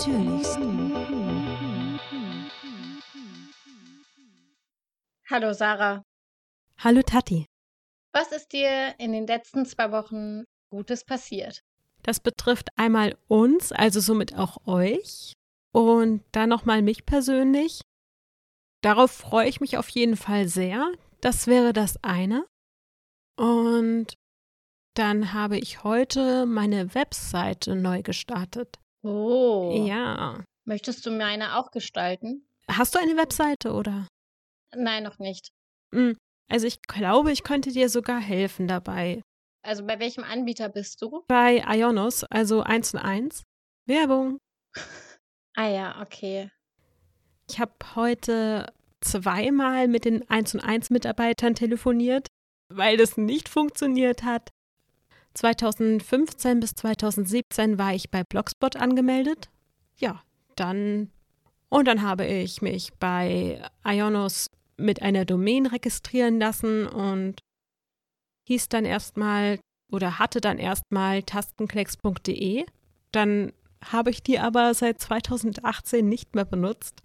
Natürlichst. Hallo Sarah, Hallo Tati. was ist dir in den letzten zwei Wochen Gutes passiert? Das betrifft einmal uns, also somit auch euch. Und dann nochmal mich persönlich. Darauf freue ich mich auf jeden Fall sehr. Das wäre das eine. Und dann habe ich heute meine Webseite neu gestartet. Oh, Ja. möchtest du meine auch gestalten? Hast du eine Webseite oder? Nein, noch nicht. Hm, Also ich glaube, ich könnte dir sogar helfen dabei. Also bei welchem Anbieter bist du? Bei Ionos, also 1 und 1. Werbung. Ah ja, okay. Ich habe heute zweimal mit den 1 und 1 Mitarbeitern telefoniert, weil das nicht funktioniert hat. 2015 bis 2017 war ich bei Blogspot angemeldet. Ja, dann und dann habe ich mich bei Ionos mit einer Domain registrieren lassen und hieß dann erstmal oder hatte dann erstmal tastenklecks.de. Dann habe ich die aber seit 2018 nicht mehr benutzt.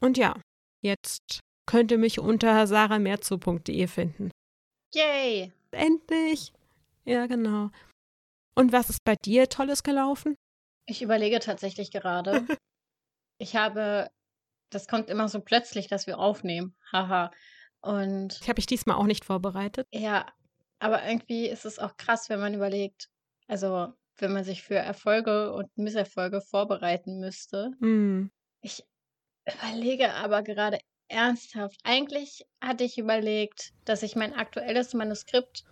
Und ja, jetzt könnt ihr mich unter saramerzo.de finden. Yay! Endlich! Ja, genau. Und was ist bei dir Tolles gelaufen? Ich überlege tatsächlich gerade. ich habe, das kommt immer so plötzlich, dass wir aufnehmen. Haha. Und Ich habe mich diesmal auch nicht vorbereitet. ja, aber irgendwie ist es auch krass, wenn man überlegt, also wenn man sich für Erfolge und Misserfolge vorbereiten müsste. Hm. Ich überlege aber gerade ernsthaft. Eigentlich hatte ich überlegt, dass ich mein aktuelles Manuskript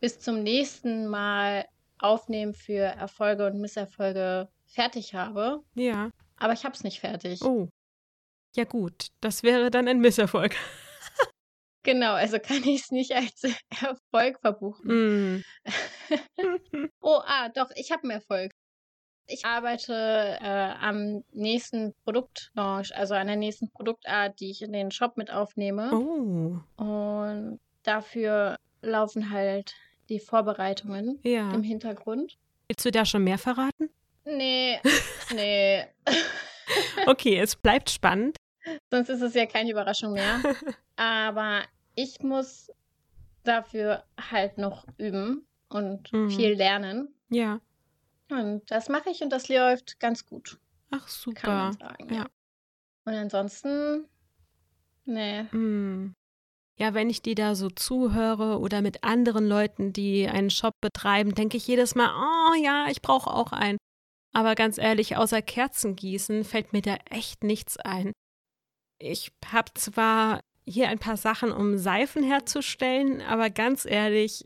bis zum nächsten Mal aufnehmen für Erfolge und Misserfolge fertig habe. Ja. Aber ich habe es nicht fertig. Oh. Ja, gut. Das wäre dann ein Misserfolg. Genau, also kann ich es nicht als Erfolg verbuchen. Hm. Oh, ah, doch, ich habe einen Erfolg. Ich arbeite äh, am nächsten Produktlaunch, also an der nächsten Produktart, die ich in den Shop mit aufnehme. Oh. Und dafür laufen halt die Vorbereitungen Ja. im Hintergrund. Willst du da schon mehr verraten? Nee, nee. Okay, es bleibt spannend. Sonst ist es ja keine Überraschung mehr. Aber ich muss dafür halt noch üben und Mhm. viel lernen. Ja. Und das mache ich und das läuft ganz gut, Ach, kann man super. sagen. Ja. Ja. Und ansonsten, nee. Hm. Ja, wenn ich die da so zuhöre oder mit anderen Leuten, die einen Shop betreiben, denke ich jedes Mal, oh ja, ich brauche auch einen. Aber ganz ehrlich, außer Kerzengießen fällt mir da echt nichts ein. Ich habe zwar hier ein paar Sachen, um Seifen herzustellen, aber ganz ehrlich,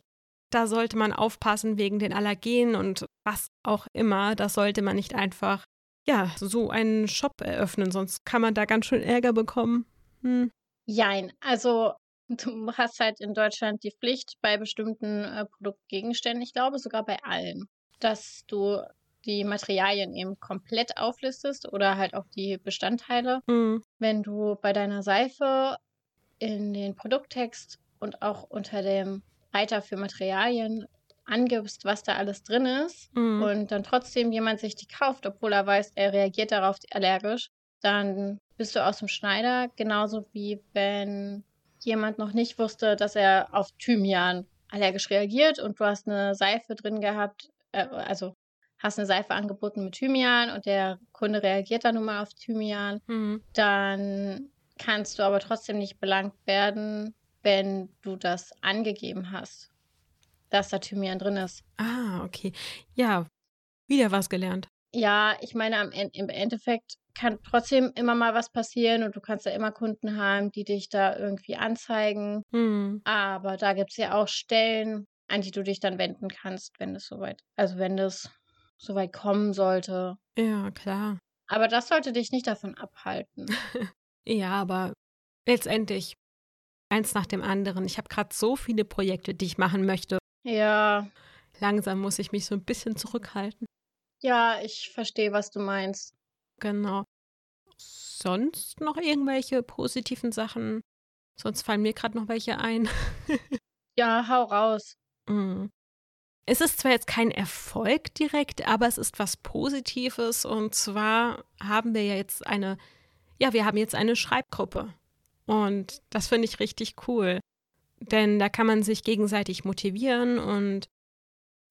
da sollte man aufpassen wegen den Allergenen und was auch immer. Da sollte man nicht einfach, ja, so einen Shop eröffnen, sonst kann man da ganz schön Ärger bekommen. Hm. Jein, also du hast halt in Deutschland die Pflicht bei bestimmten äh, Produktgegenständen, ich glaube sogar bei allen, dass du die Materialien eben komplett auflistest oder halt auch die Bestandteile. Hm. Wenn du bei deiner Seife in den Produkttext und auch unter dem Reiter für Materialien angibst, was da alles drin ist, Mhm. und dann trotzdem jemand sich die kauft, obwohl er weiß, er reagiert darauf allergisch, dann bist du aus dem Schneider, genauso wie wenn jemand noch nicht wusste, dass er auf Thymian allergisch reagiert und du hast eine Seife drin gehabt, äh, also hast eine Seife angeboten mit Thymian und der Kunde reagiert dann nun mal auf Thymian, Mhm. dann kannst du aber trotzdem nicht belangt werden, wenn du das angegeben hast, dass da Thymian drin ist. Ah, okay. Ja, wieder was gelernt. Ja, ich meine, am im Endeffekt kann trotzdem immer mal was passieren und du kannst ja immer Kunden haben, die dich da irgendwie anzeigen. Hm. Aber da gibt es ja auch Stellen, an die du dich dann wenden kannst, wenn es soweit, also wenn das soweit kommen sollte. Ja, klar. Aber das sollte dich nicht davon abhalten. Ja, aber letztendlich eins nach dem anderen. Ich habe gerade so viele Projekte, die ich machen möchte. Ja, Langsam muss ich mich so ein bisschen zurückhalten. ja, ich verstehe, was du meinst. Genau. Sonst noch irgendwelche positiven Sachen? Sonst fallen mir gerade noch welche ein. Ja, hau raus. Mm. Es ist zwar jetzt kein Erfolg direkt, aber es ist was Positives. Und zwar haben wir ja jetzt eine, ja, wir haben jetzt eine Schreibgruppe. Und das finde ich richtig cool. Denn da kann man sich gegenseitig motivieren und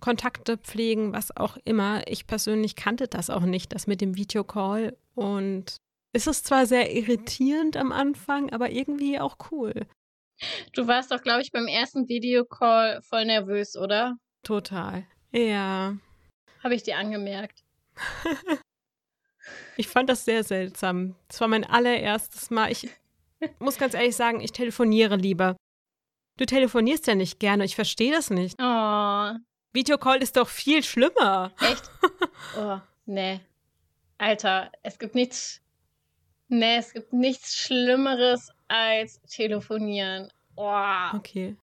Kontakte pflegen, was auch immer. Ich persönlich kannte das auch nicht, das mit dem Videocall. Und es ist zwar sehr irritierend am Anfang, aber irgendwie auch cool. Du warst doch, glaube ich, beim ersten Videocall voll nervös, oder? Total. Ja. Habe ich dir angemerkt. ich fand das sehr seltsam. Es war mein allererstes Mal. Ich muss ganz ehrlich sagen, ich telefoniere lieber. Du telefonierst ja nicht gerne. Ich verstehe das nicht. Oh. Videocall ist doch viel schlimmer. Echt? Oh, nee. Alter, es gibt nichts. Nee, es gibt nichts Schlimmeres als telefonieren. Oh. Okay.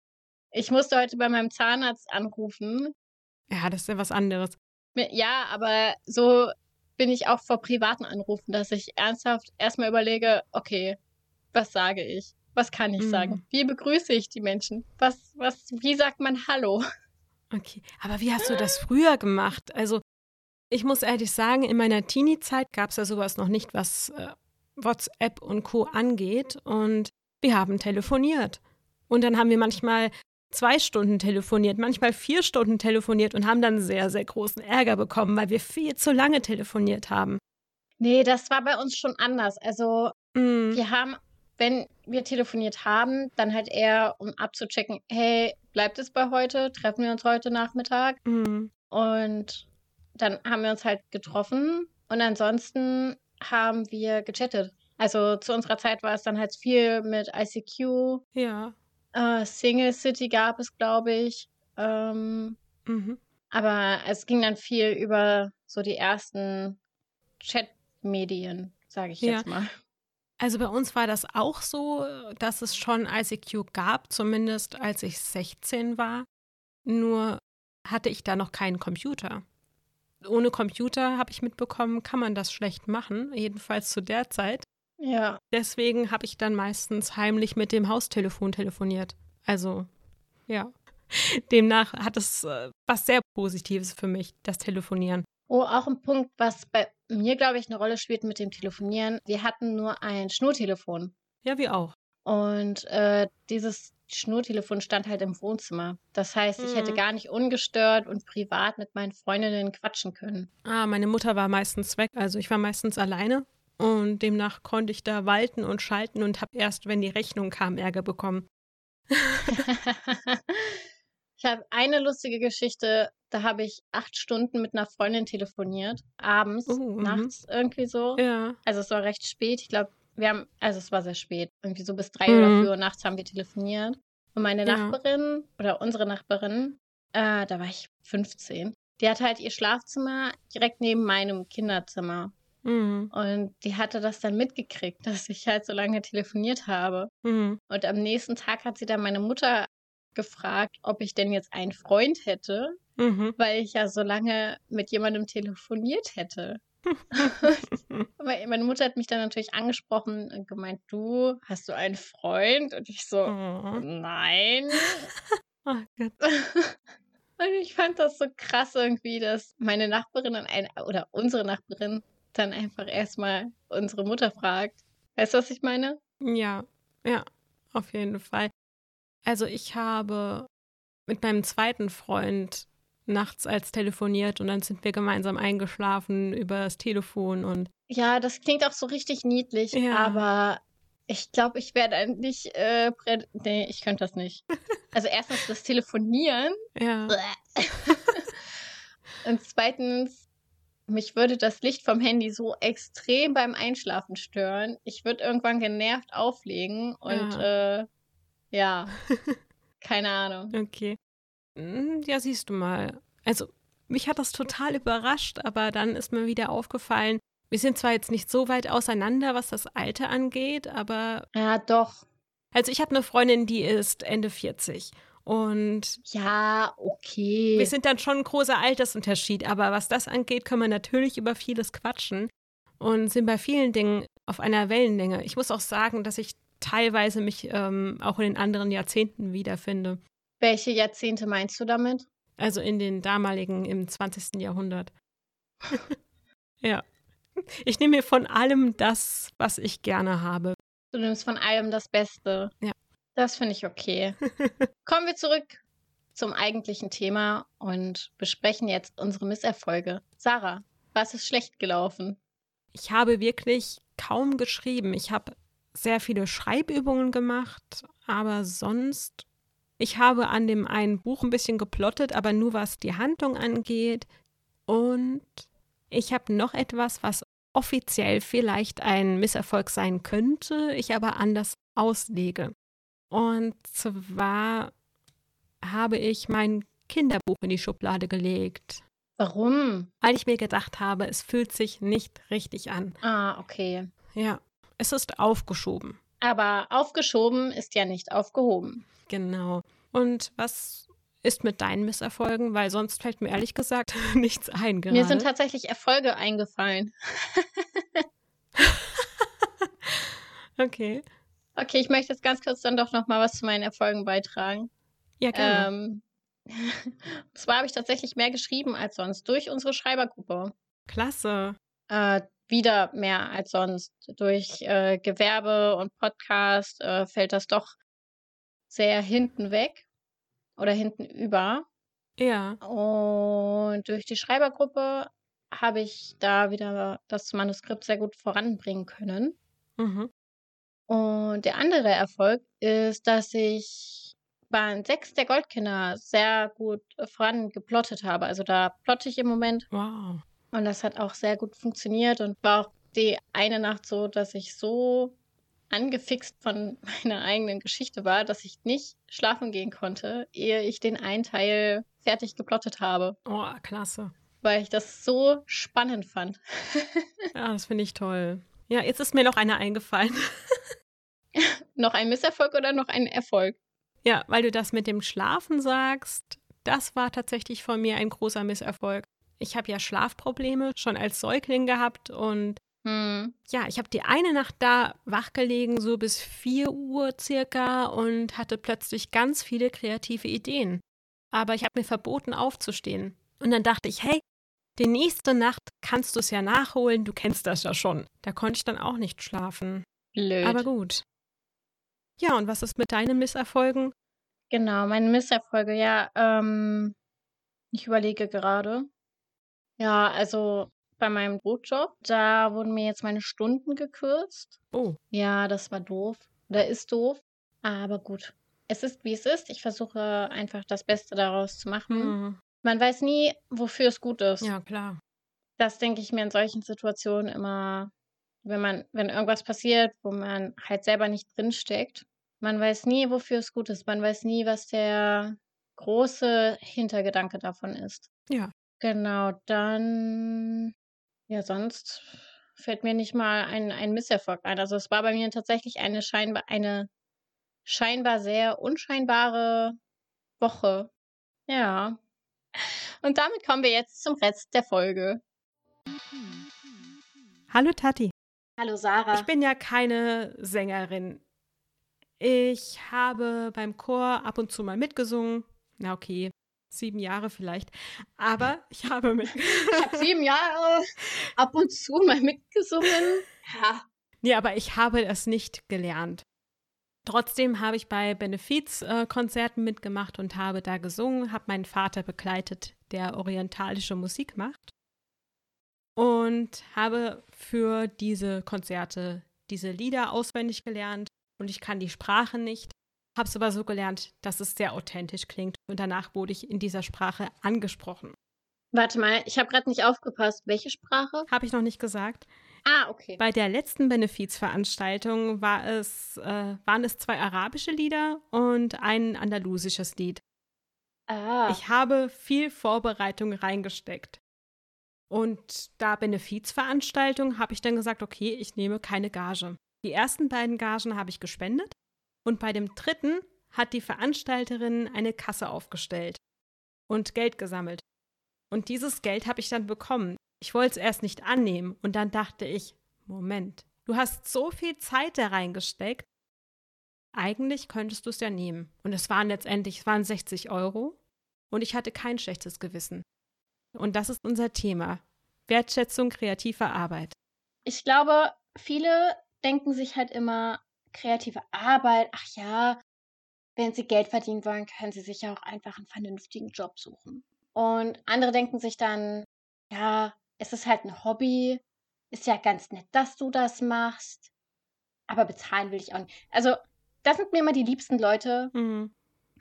Ich musste heute bei meinem Zahnarzt anrufen. Ja, das ist ja was anderes. Ja, aber so bin ich auch vor privaten Anrufen, dass ich ernsthaft erstmal überlege, okay, was sage ich? Was kann ich mhm. sagen? Wie begrüße ich die Menschen? Was, was, wie sagt man Hallo? Okay, aber wie hast du das früher gemacht? Also, ich muss ehrlich sagen, in meiner Teenie-Zeit gab es ja sowas noch nicht, was äh, WhatsApp und Co. angeht. Und wir haben telefoniert. Und dann haben wir manchmal zwei Stunden telefoniert, manchmal vier Stunden telefoniert und haben dann sehr, sehr großen Ärger bekommen, weil wir viel zu lange telefoniert haben. Nee, das war bei uns schon anders. Also, mm. wir haben wenn wir telefoniert haben, dann halt eher, um abzuchecken, hey, bleibt es bei heute? Treffen wir uns heute Nachmittag? Mhm. Und dann haben wir uns halt getroffen und ansonsten haben wir gechattet. Also zu unserer Zeit war es dann halt viel mit ICQ. Ja. Äh, Single City gab es, glaube ich. Ähm, mhm. Aber es ging dann viel über so die ersten Chatmedien, sage ich ja. jetzt mal. Also bei uns war das auch so, dass es schon ICQ gab, zumindest als ich 16 war. Nur hatte ich da noch keinen Computer. Ohne Computer, habe ich mitbekommen, kann man das schlecht machen, jedenfalls zu der Zeit. Ja. Deswegen habe ich dann meistens heimlich mit dem Haustelefon telefoniert. Also, ja. Demnach hat es äh, was sehr Positives für mich, das Telefonieren. Oh, auch ein Punkt, was bei mir, glaube ich, eine Rolle spielt mit dem Telefonieren. Wir hatten nur ein Schnurtelefon. Ja, wir auch. Und äh, dieses Schnurtelefon stand halt im Wohnzimmer. Das heißt, ich mhm. hätte gar nicht ungestört und privat mit meinen Freundinnen quatschen können. Ah, meine Mutter war meistens weg, also ich war meistens alleine und demnach konnte ich da walten und schalten und habe erst, wenn die Rechnung kam, Ärger bekommen. Ich habe eine lustige Geschichte, da habe ich acht Stunden mit einer Freundin telefoniert, abends, uh, nachts irgendwie so. Ja. Also es war recht spät. Ich glaube, wir haben, also es war sehr spät. Irgendwie so bis drei mhm. oder vier Uhr nachts haben wir telefoniert. Und meine ja. Nachbarin oder unsere Nachbarin, äh, da war ich 15, die hatte halt ihr Schlafzimmer direkt neben meinem Kinderzimmer. Mhm. Und die hatte das dann mitgekriegt, dass ich halt so lange telefoniert habe. Mhm. Und am nächsten Tag hat sie dann meine Mutter gefragt, ob ich denn jetzt einen Freund hätte, mhm. weil ich ja so lange mit jemandem telefoniert hätte. meine Mutter hat mich dann natürlich angesprochen und gemeint, du, hast du einen Freund? Und ich so, oh. nein. oh Gott. Und ich fand das so krass irgendwie, dass meine Nachbarin ein, oder unsere Nachbarin dann einfach erstmal unsere Mutter fragt. Weißt du, was ich meine? Ja, ja, auf jeden Fall. Also ich habe mit meinem zweiten Freund nachts als telefoniert und dann sind wir gemeinsam eingeschlafen über das Telefon und. Ja, das klingt auch so richtig niedlich, ja. aber ich glaube, ich werde nicht. Äh, nee, ich könnte das nicht. Also erstens das Telefonieren. Ja. und zweitens, mich würde das Licht vom Handy so extrem beim Einschlafen stören. Ich würde irgendwann genervt auflegen und ja. äh, ja. Keine Ahnung. Okay. Hm, ja, siehst du mal. Also, mich hat das total überrascht, aber dann ist mir wieder aufgefallen, wir sind zwar jetzt nicht so weit auseinander, was das Alter angeht, aber. Ja, doch. Also, ich habe eine Freundin, die ist Ende 40. Und. Ja, okay. Wir sind dann schon ein großer Altersunterschied, aber was das angeht, können wir natürlich über vieles quatschen und sind bei vielen Dingen auf einer Wellenlänge. Ich muss auch sagen, dass ich teilweise mich ähm, auch in den anderen Jahrzehnten wiederfinde. Welche Jahrzehnte meinst du damit? Also in den damaligen, im 20. Jahrhundert. ja. Ich nehme mir von allem das, was ich gerne habe. Du nimmst von allem das Beste. Ja. Das finde ich okay. Kommen wir zurück zum eigentlichen Thema und besprechen jetzt unsere Misserfolge. Sarah, was ist schlecht gelaufen? Ich habe wirklich kaum geschrieben. Ich habe sehr viele Schreibübungen gemacht, aber sonst. Ich habe an dem einen Buch ein bisschen geplottet, aber nur was die Handlung angeht. Und ich habe noch etwas, was offiziell vielleicht ein Misserfolg sein könnte, ich aber anders auslege. Und zwar habe ich mein Kinderbuch in die Schublade gelegt. Warum? Weil ich mir gedacht habe, es fühlt sich nicht richtig an. Ah, okay. Ja, es ist aufgeschoben. Aber aufgeschoben ist ja nicht aufgehoben. Genau. Und was ist mit deinen Misserfolgen? Weil sonst fällt mir ehrlich gesagt nichts ein. Gerade. Mir sind tatsächlich Erfolge eingefallen. okay. Okay, ich möchte jetzt ganz kurz dann doch noch mal was zu meinen Erfolgen beitragen. Ja, gerne. Ähm, und zwar habe ich tatsächlich mehr geschrieben als sonst durch unsere Schreibergruppe. Klasse. Äh, wieder mehr als sonst. Durch äh, Gewerbe und Podcast äh, fällt das doch sehr hinten weg oder hinten über. Ja. Und durch die Schreibergruppe habe ich da wieder das Manuskript sehr gut voranbringen können. Mhm. Und der andere Erfolg ist, dass ich Band 6 der Goldkinder sehr gut voran geplottet habe. Also da plotte ich im Moment. Wow. Und das hat auch sehr gut funktioniert und war auch die eine Nacht so, dass ich so angefixt von meiner eigenen Geschichte war, dass ich nicht schlafen gehen konnte, ehe ich den einen Teil fertig geplottet habe. Oh, klasse. Weil ich das so spannend fand. ja, das finde ich toll. Ja, jetzt ist mir noch einer eingefallen. noch ein Misserfolg oder noch ein Erfolg? Ja, weil du das mit dem Schlafen sagst, das war tatsächlich von mir ein großer Misserfolg. Ich habe ja Schlafprobleme schon als Säugling gehabt und hm. ja, ich habe die eine Nacht da wachgelegen, so bis 4 Uhr circa und hatte plötzlich ganz viele kreative Ideen. Aber ich habe mir verboten aufzustehen. Und dann dachte ich, hey, die nächste Nacht kannst du es ja nachholen, du kennst das ja schon. Da konnte ich dann auch nicht schlafen. Blöd. Aber gut. Ja, und was ist mit deinen Misserfolgen? Genau, meine Misserfolge, ja, ähm, ich überlege gerade. Ja, also bei meinem Brotjob, da wurden mir jetzt meine Stunden gekürzt. Oh. Ja, das war doof. Oder ist doof. Aber gut. Es ist, wie es ist. Ich versuche einfach das Beste daraus zu machen. Hm. Man weiß nie, wofür es gut ist. Ja, klar. Das denke ich mir in solchen Situationen immer, wenn man, wenn irgendwas passiert, wo man halt selber nicht drinsteckt. Man weiß nie, wofür es gut ist. Man weiß nie, was der große Hintergedanke davon ist. Ja. Genau, dann, ja, sonst fällt mir nicht mal ein, ein Misserfolg ein. Also es war bei mir tatsächlich eine scheinbar, eine scheinbar sehr unscheinbare Woche. Ja. Und damit kommen wir jetzt zum Rest der Folge. Hallo Tati. Hallo Sarah. Ich bin ja keine Sängerin. Ich habe beim Chor ab und zu mal mitgesungen. Na okay, sieben Jahre vielleicht. Aber ich habe mit. ich habe sieben Jahre ab und zu mal mitgesungen. Ja. Nee, aber ich habe es nicht gelernt. Trotzdem habe ich bei Benefizkonzerten mitgemacht und habe da gesungen, habe meinen Vater begleitet, der orientalische Musik macht. Und habe für diese Konzerte diese Lieder auswendig gelernt und ich kann die Sprache nicht, habe es aber so gelernt, dass es sehr authentisch klingt und danach wurde ich in dieser Sprache angesprochen. Warte mal, ich habe gerade nicht aufgepasst. Welche Sprache? Habe ich noch nicht gesagt. Ah, okay. Bei der letzten Benefizveranstaltung war es, äh, waren es zwei arabische Lieder und ein andalusisches Lied. Ah. Ich habe viel Vorbereitung reingesteckt. Und da Benefizveranstaltung habe ich dann gesagt, okay, ich nehme keine Gage. Die ersten beiden Gagen habe ich gespendet und bei dem dritten hat die Veranstalterin eine Kasse aufgestellt und Geld gesammelt. Und dieses Geld habe ich dann bekommen. Ich wollte es erst nicht annehmen und dann dachte ich, Moment, du hast so viel Zeit da reingesteckt. Eigentlich könntest du es ja nehmen. Und es waren letztendlich, es waren 60 Euro. und ich hatte kein schlechtes Gewissen. Und das ist unser Thema. Wertschätzung kreativer Arbeit. Ich glaube, viele denken sich halt immer, kreative Arbeit, ach ja, wenn sie Geld verdienen wollen, können sie sich ja auch einfach einen vernünftigen Job suchen. Und andere denken sich dann, ja, es ist halt ein Hobby, ist ja ganz nett, dass du das machst, aber bezahlen will ich auch nicht. Also, das sind mir immer die liebsten Leute, mhm.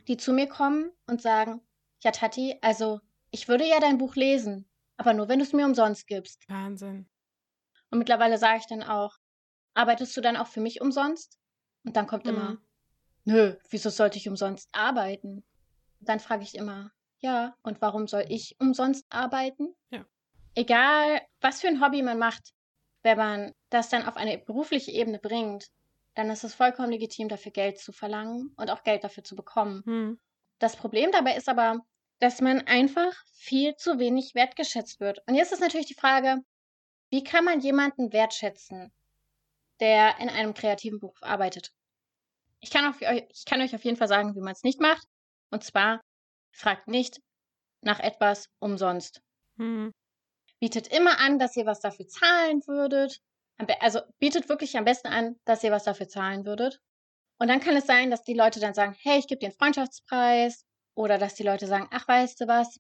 die zu mir kommen und sagen, ja, Tati, also ich würde ja dein Buch lesen, aber nur, wenn du es mir umsonst gibst. Wahnsinn. Und mittlerweile sage ich dann auch, arbeitest du dann auch für mich umsonst? Und dann kommt mhm. immer, nö, wieso sollte ich umsonst arbeiten? Und dann frage ich immer, ja, und warum soll ich umsonst arbeiten? Ja. Egal, was für ein Hobby man macht, wenn man das dann auf eine berufliche Ebene bringt, dann ist es vollkommen legitim, dafür Geld zu verlangen und auch Geld dafür zu bekommen. Mhm. Das Problem dabei ist aber, dass man einfach viel zu wenig wertgeschätzt wird. Und jetzt ist natürlich die Frage, wie kann man jemanden wertschätzen, der in einem kreativen Beruf arbeitet? Ich kann, auf, ich kann euch auf jeden Fall sagen, wie man es nicht macht. Und zwar, fragt nicht nach etwas umsonst. Mhm. Bietet immer an, dass ihr was dafür zahlen würdet. Also bietet wirklich am besten an, dass ihr was dafür zahlen würdet. Und dann kann es sein, dass die Leute dann sagen, hey, ich gebe dir einen Freundschaftspreis oder dass die Leute sagen, ach, weißt du was,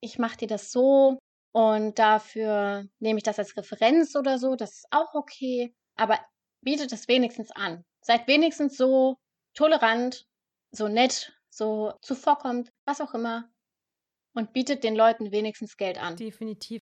ich mache dir das so und dafür nehme ich das als Referenz oder so, das ist auch okay. Aber bietet es wenigstens an. Seid wenigstens so tolerant, so nett, so zuvorkommt, was auch immer. Und bietet den Leuten wenigstens Geld an. Definitiv.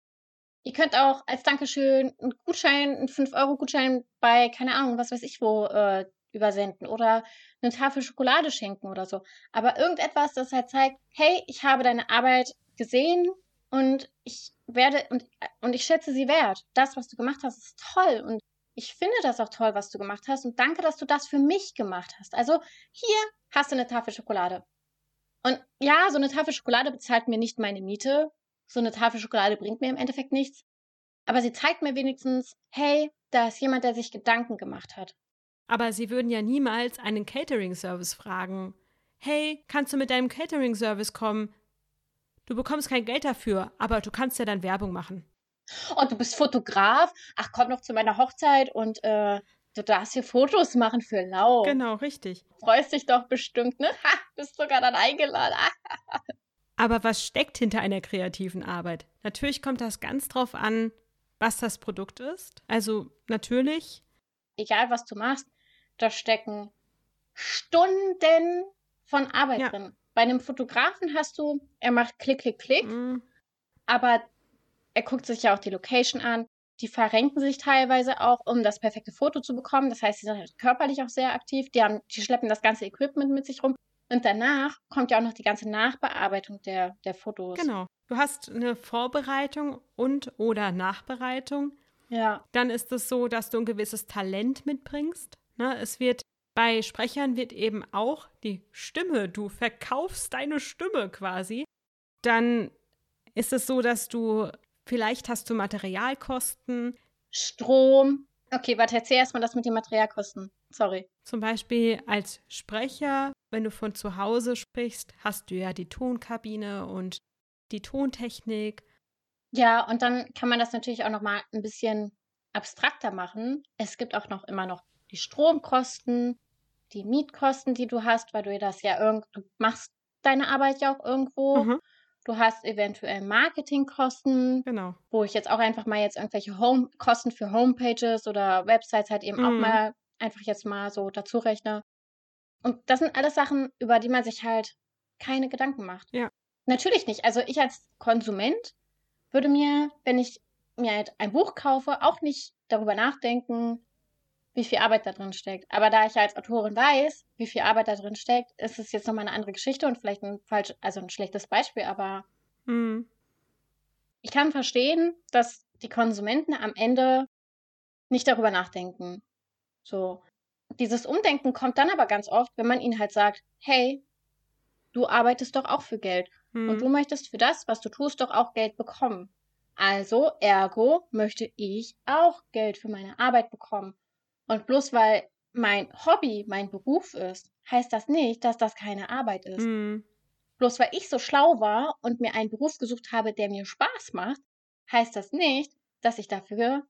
Ihr könnt auch als Dankeschön einen Gutschein, einen 5-Euro-Gutschein bei, keine Ahnung, was weiß ich wo, äh, übersenden oder eine Tafel Schokolade schenken oder so. Aber irgendetwas, das halt zeigt, hey, ich habe deine Arbeit gesehen und ich werde und, und ich schätze sie wert. Das, was du gemacht hast, ist toll und ich finde das auch toll, was du gemacht hast und danke, dass du das für mich gemacht hast. Also hier hast du eine Tafel Schokolade. Und ja, so eine Tafel Schokolade bezahlt mir nicht meine Miete. So eine Tafel Schokolade bringt mir im Endeffekt nichts. Aber sie zeigt mir wenigstens, hey, da ist jemand, der sich Gedanken gemacht hat. Aber Sie würden ja niemals einen Catering-Service fragen. Hey, kannst du mit deinem Catering-Service kommen? Du bekommst kein Geld dafür, aber du kannst ja dann Werbung machen. Oh, du bist Fotograf? Ach, komm noch zu meiner Hochzeit und äh, du darfst hier Fotos machen für Lau. Genau, richtig. Freust dich doch bestimmt, ne? Ha, bist sogar dann eingeladen. aber was steckt hinter einer kreativen Arbeit? Natürlich kommt das ganz drauf an, was das Produkt ist. Also natürlich. Egal, was du machst, da stecken Stunden von Arbeit ja. drin. Bei einem Fotografen hast du, er macht Klick, Klick, Klick, mhm. aber er guckt sich ja auch die Location an. Die verrenken sich teilweise auch, um das perfekte Foto zu bekommen. Das heißt, sie sind halt körperlich auch sehr aktiv. Die, haben, die schleppen das ganze Equipment mit sich rum. Und danach kommt ja auch noch die ganze Nachbearbeitung der, der Fotos. Genau. Du hast eine Vorbereitung und oder Nachbereitung. Ja. Dann ist es so, dass du ein gewisses Talent mitbringst. Ne? Es wird bei Sprechern wird eben auch die Stimme, du verkaufst deine Stimme quasi. Dann ist es so, dass du vielleicht hast du Materialkosten. Strom. Okay, warte, erzähl erstmal das mit den Materialkosten. Sorry. Zum Beispiel als Sprecher, wenn du von zu Hause sprichst, hast du ja die Tonkabine und die Tontechnik. Ja, und dann kann man das natürlich auch noch mal ein bisschen abstrakter machen. Es gibt auch noch immer noch die Stromkosten, die Mietkosten, die du hast, weil du das ja irgend, du machst deine Arbeit ja auch irgendwo. Mhm. Du hast eventuell Marketingkosten, genau. wo ich jetzt auch einfach mal jetzt irgendwelche Home Kosten für Homepages oder Websites halt eben mhm. auch mal einfach jetzt mal so dazu rechne. Und das sind alles Sachen, über die man sich halt keine Gedanken macht. Ja. Natürlich nicht. Also ich als Konsument würde mir, wenn ich mir halt ein Buch kaufe, auch nicht darüber nachdenken, wie viel Arbeit da drin steckt. Aber da ich als Autorin weiß, wie viel Arbeit da drin steckt, ist es jetzt nochmal eine andere Geschichte und vielleicht ein falsch, also ein schlechtes Beispiel, aber mhm. ich kann verstehen, dass die Konsumenten am Ende nicht darüber nachdenken. So. Dieses Umdenken kommt dann aber ganz oft, wenn man ihnen halt sagt, hey, du arbeitest doch auch für Geld. Mhm. Und du möchtest für das, was du tust, doch auch Geld bekommen. Also, ergo, möchte ich auch Geld für meine Arbeit bekommen. Und bloß weil mein Hobby mein Beruf ist, heißt das nicht, dass das keine Arbeit ist. Mhm. bloß weil ich so schlau war und mir einen Beruf gesucht habe, der mir Spaß macht, heißt das nicht, dass ich dafür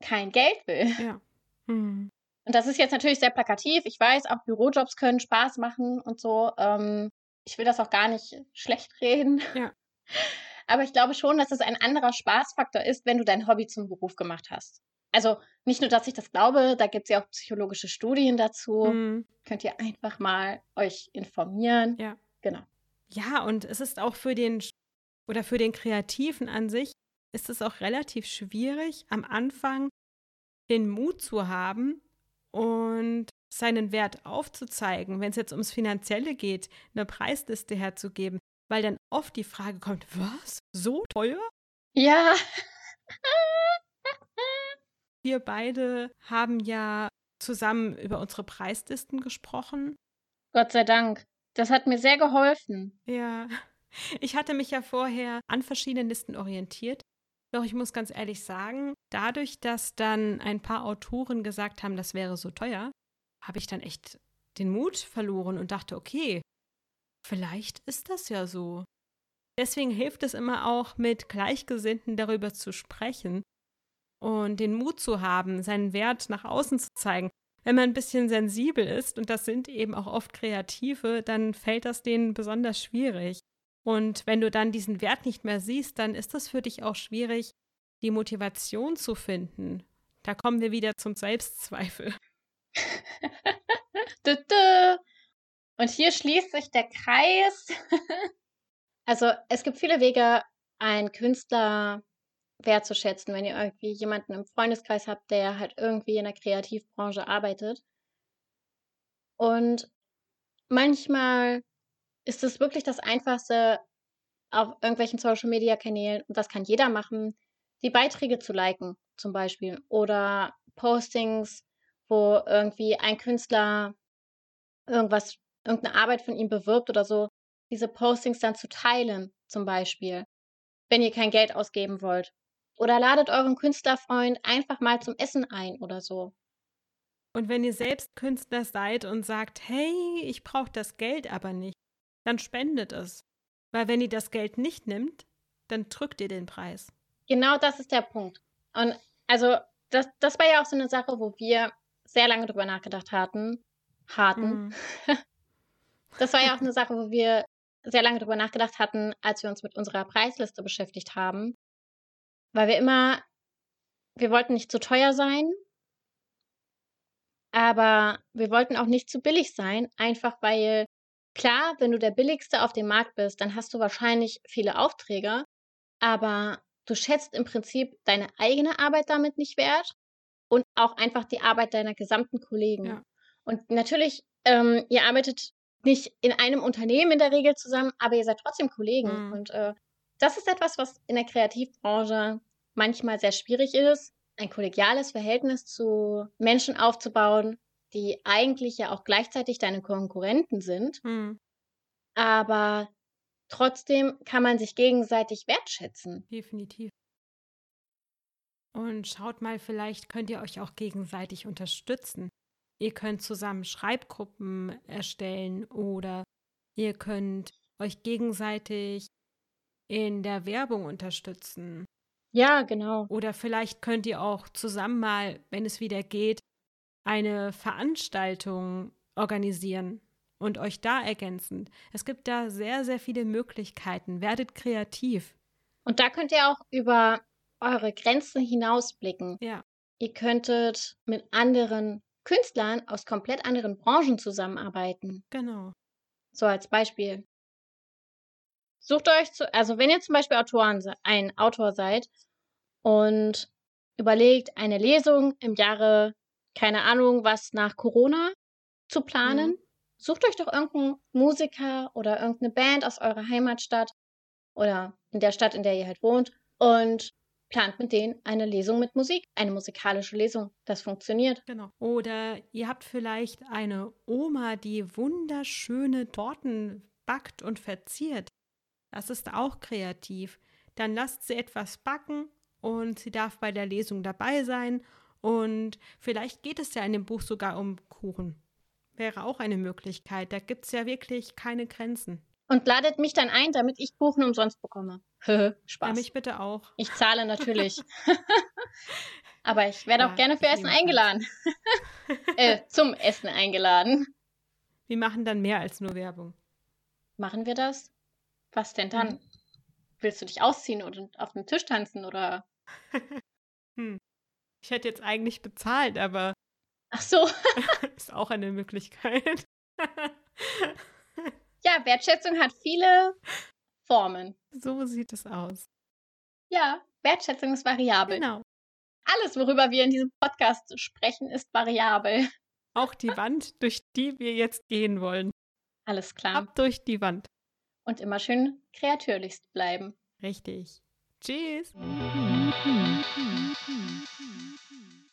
kein Geld will. Ja. Hm. Und das ist jetzt natürlich sehr plakativ. Ich weiß, auch Bürojobs können Spaß machen und so. Ähm, ich will das auch gar nicht schlecht reden. Ja. Aber ich glaube schon, dass es ein anderer Spaßfaktor ist, wenn du dein Hobby zum Beruf gemacht hast. Also nicht nur, dass ich das glaube, da gibt es ja auch psychologische Studien dazu. Hm. Könnt ihr einfach mal euch informieren. Ja. Genau. Ja, und es ist auch für den oder für den Kreativen an sich ist es auch relativ schwierig, am Anfang den Mut zu haben und seinen Wert aufzuzeigen, wenn es jetzt ums Finanzielle geht, eine Preisliste herzugeben, weil dann oft die Frage kommt, was? So teuer? Ja. Wir beide haben ja zusammen über unsere Preislisten gesprochen. Gott sei Dank. Das hat mir sehr geholfen. Ja. Ich hatte mich ja vorher an verschiedenen Listen orientiert. Doch ich muss ganz ehrlich sagen, dadurch, dass dann ein paar Autoren gesagt haben, das wäre so teuer, habe ich dann echt den Mut verloren und dachte, okay, vielleicht ist das ja so. Deswegen hilft es immer auch, mit Gleichgesinnten darüber zu sprechen und den Mut zu haben, seinen Wert nach außen zu zeigen. Wenn man ein bisschen sensibel ist, und das sind eben auch oft Kreative, dann fällt das denen besonders schwierig. Und wenn du dann diesen Wert nicht mehr siehst, dann ist es für dich auch schwierig, die Motivation zu finden. Da kommen wir wieder zum Selbstzweifel. Und hier schließt sich der Kreis. also es gibt viele Wege, einen Künstler wertzuschätzen, wenn ihr irgendwie jemanden im Freundeskreis habt, der halt irgendwie in der Kreativbranche arbeitet. Und manchmal ist es wirklich das Einfachste, auf irgendwelchen Social-Media-Kanälen, und das kann jeder machen, die Beiträge zu liken, zum Beispiel. Oder Postings, wo irgendwie ein Künstler irgendwas, irgendeine Arbeit von ihm bewirbt oder so, diese Postings dann zu teilen, zum Beispiel, wenn ihr kein Geld ausgeben wollt. Oder ladet euren Künstlerfreund einfach mal zum Essen ein oder so. Und wenn ihr selbst Künstler seid und sagt, hey, ich brauche das Geld aber nicht, dann spendet es. Weil wenn ihr das Geld nicht nimmt, dann drückt ihr den Preis. Genau das ist der Punkt. Und also das, das war ja auch so eine Sache, wo wir sehr lange drüber nachgedacht hatten. Harten. Mm. das war ja auch eine Sache, wo wir sehr lange drüber nachgedacht hatten, als wir uns mit unserer Preisliste beschäftigt haben. Weil wir immer, wir wollten nicht zu teuer sein, aber wir wollten auch nicht zu billig sein, einfach weil, klar, wenn du der billigste auf dem Markt bist, dann hast du wahrscheinlich viele Aufträge, aber du schätzt im Prinzip deine eigene Arbeit damit nicht wert und auch einfach die Arbeit deiner gesamten Kollegen. Ja. Und natürlich, ähm, ihr arbeitet nicht in einem Unternehmen in der Regel zusammen, aber ihr seid trotzdem Kollegen. Mhm. Und äh, das ist etwas, was in der Kreativbranche manchmal sehr schwierig ist, ein kollegiales Verhältnis zu Menschen aufzubauen, die eigentlich ja auch gleichzeitig deine Konkurrenten sind. Mhm. Aber trotzdem kann man sich gegenseitig wertschätzen. Definitiv. Und schaut mal, vielleicht könnt ihr euch auch gegenseitig unterstützen. Ihr könnt zusammen Schreibgruppen erstellen oder ihr könnt euch gegenseitig in der Werbung unterstützen. Ja, genau. Oder vielleicht könnt ihr auch zusammen mal, wenn es wieder geht, eine Veranstaltung organisieren und euch da ergänzen. Es gibt da sehr, sehr viele Möglichkeiten. Werdet kreativ. Und da könnt ihr auch über eure Grenzen hinausblicken. Ja. Ihr könntet mit anderen Künstlern aus komplett anderen Branchen zusammenarbeiten. Genau. So als Beispiel. Sucht euch zu, also wenn ihr zum Beispiel Autoren, ein Autor seid und überlegt, eine Lesung im Jahre, keine Ahnung, was nach Corona zu planen, mhm. sucht euch doch irgendeinen Musiker oder irgendeine Band aus eurer Heimatstadt oder in der Stadt, in der ihr halt wohnt und plant mit denen eine Lesung mit Musik, eine musikalische Lesung. Das funktioniert. Genau. Oder ihr habt vielleicht eine Oma, die wunderschöne Torten backt und verziert. Das ist auch kreativ. Dann lasst sie etwas backen und sie darf bei der Lesung dabei sein. Und vielleicht geht es ja in dem Buch sogar um Kuchen. Wäre auch eine Möglichkeit. Da gibt es ja wirklich keine Grenzen. Und ladet mich dann ein, damit ich Kuchen umsonst bekomme. Spaß. Ja, mich bitte auch. Ich zahle natürlich. Aber ich werde Ja, auch gerne für Essen eingeladen. äh, zum Essen eingeladen. Wir machen dann mehr als nur Werbung. Machen wir das? Was denn dann? Mhm. Willst du dich ausziehen oder auf dem Tisch tanzen oder? Hm. Ich hätte jetzt eigentlich bezahlt, aber Ach so. ist auch eine Möglichkeit. Ja, Wertschätzung hat viele Formen. so sieht es aus. Ja, Wertschätzung ist variabel. Genau. Alles, worüber wir in diesem Podcast sprechen, ist variabel. Auch die Wand, durch die wir jetzt gehen wollen. Alles klar. Ab durch die Wand. Und immer schön kreatürlichst bleiben. Richtig. Tschüss.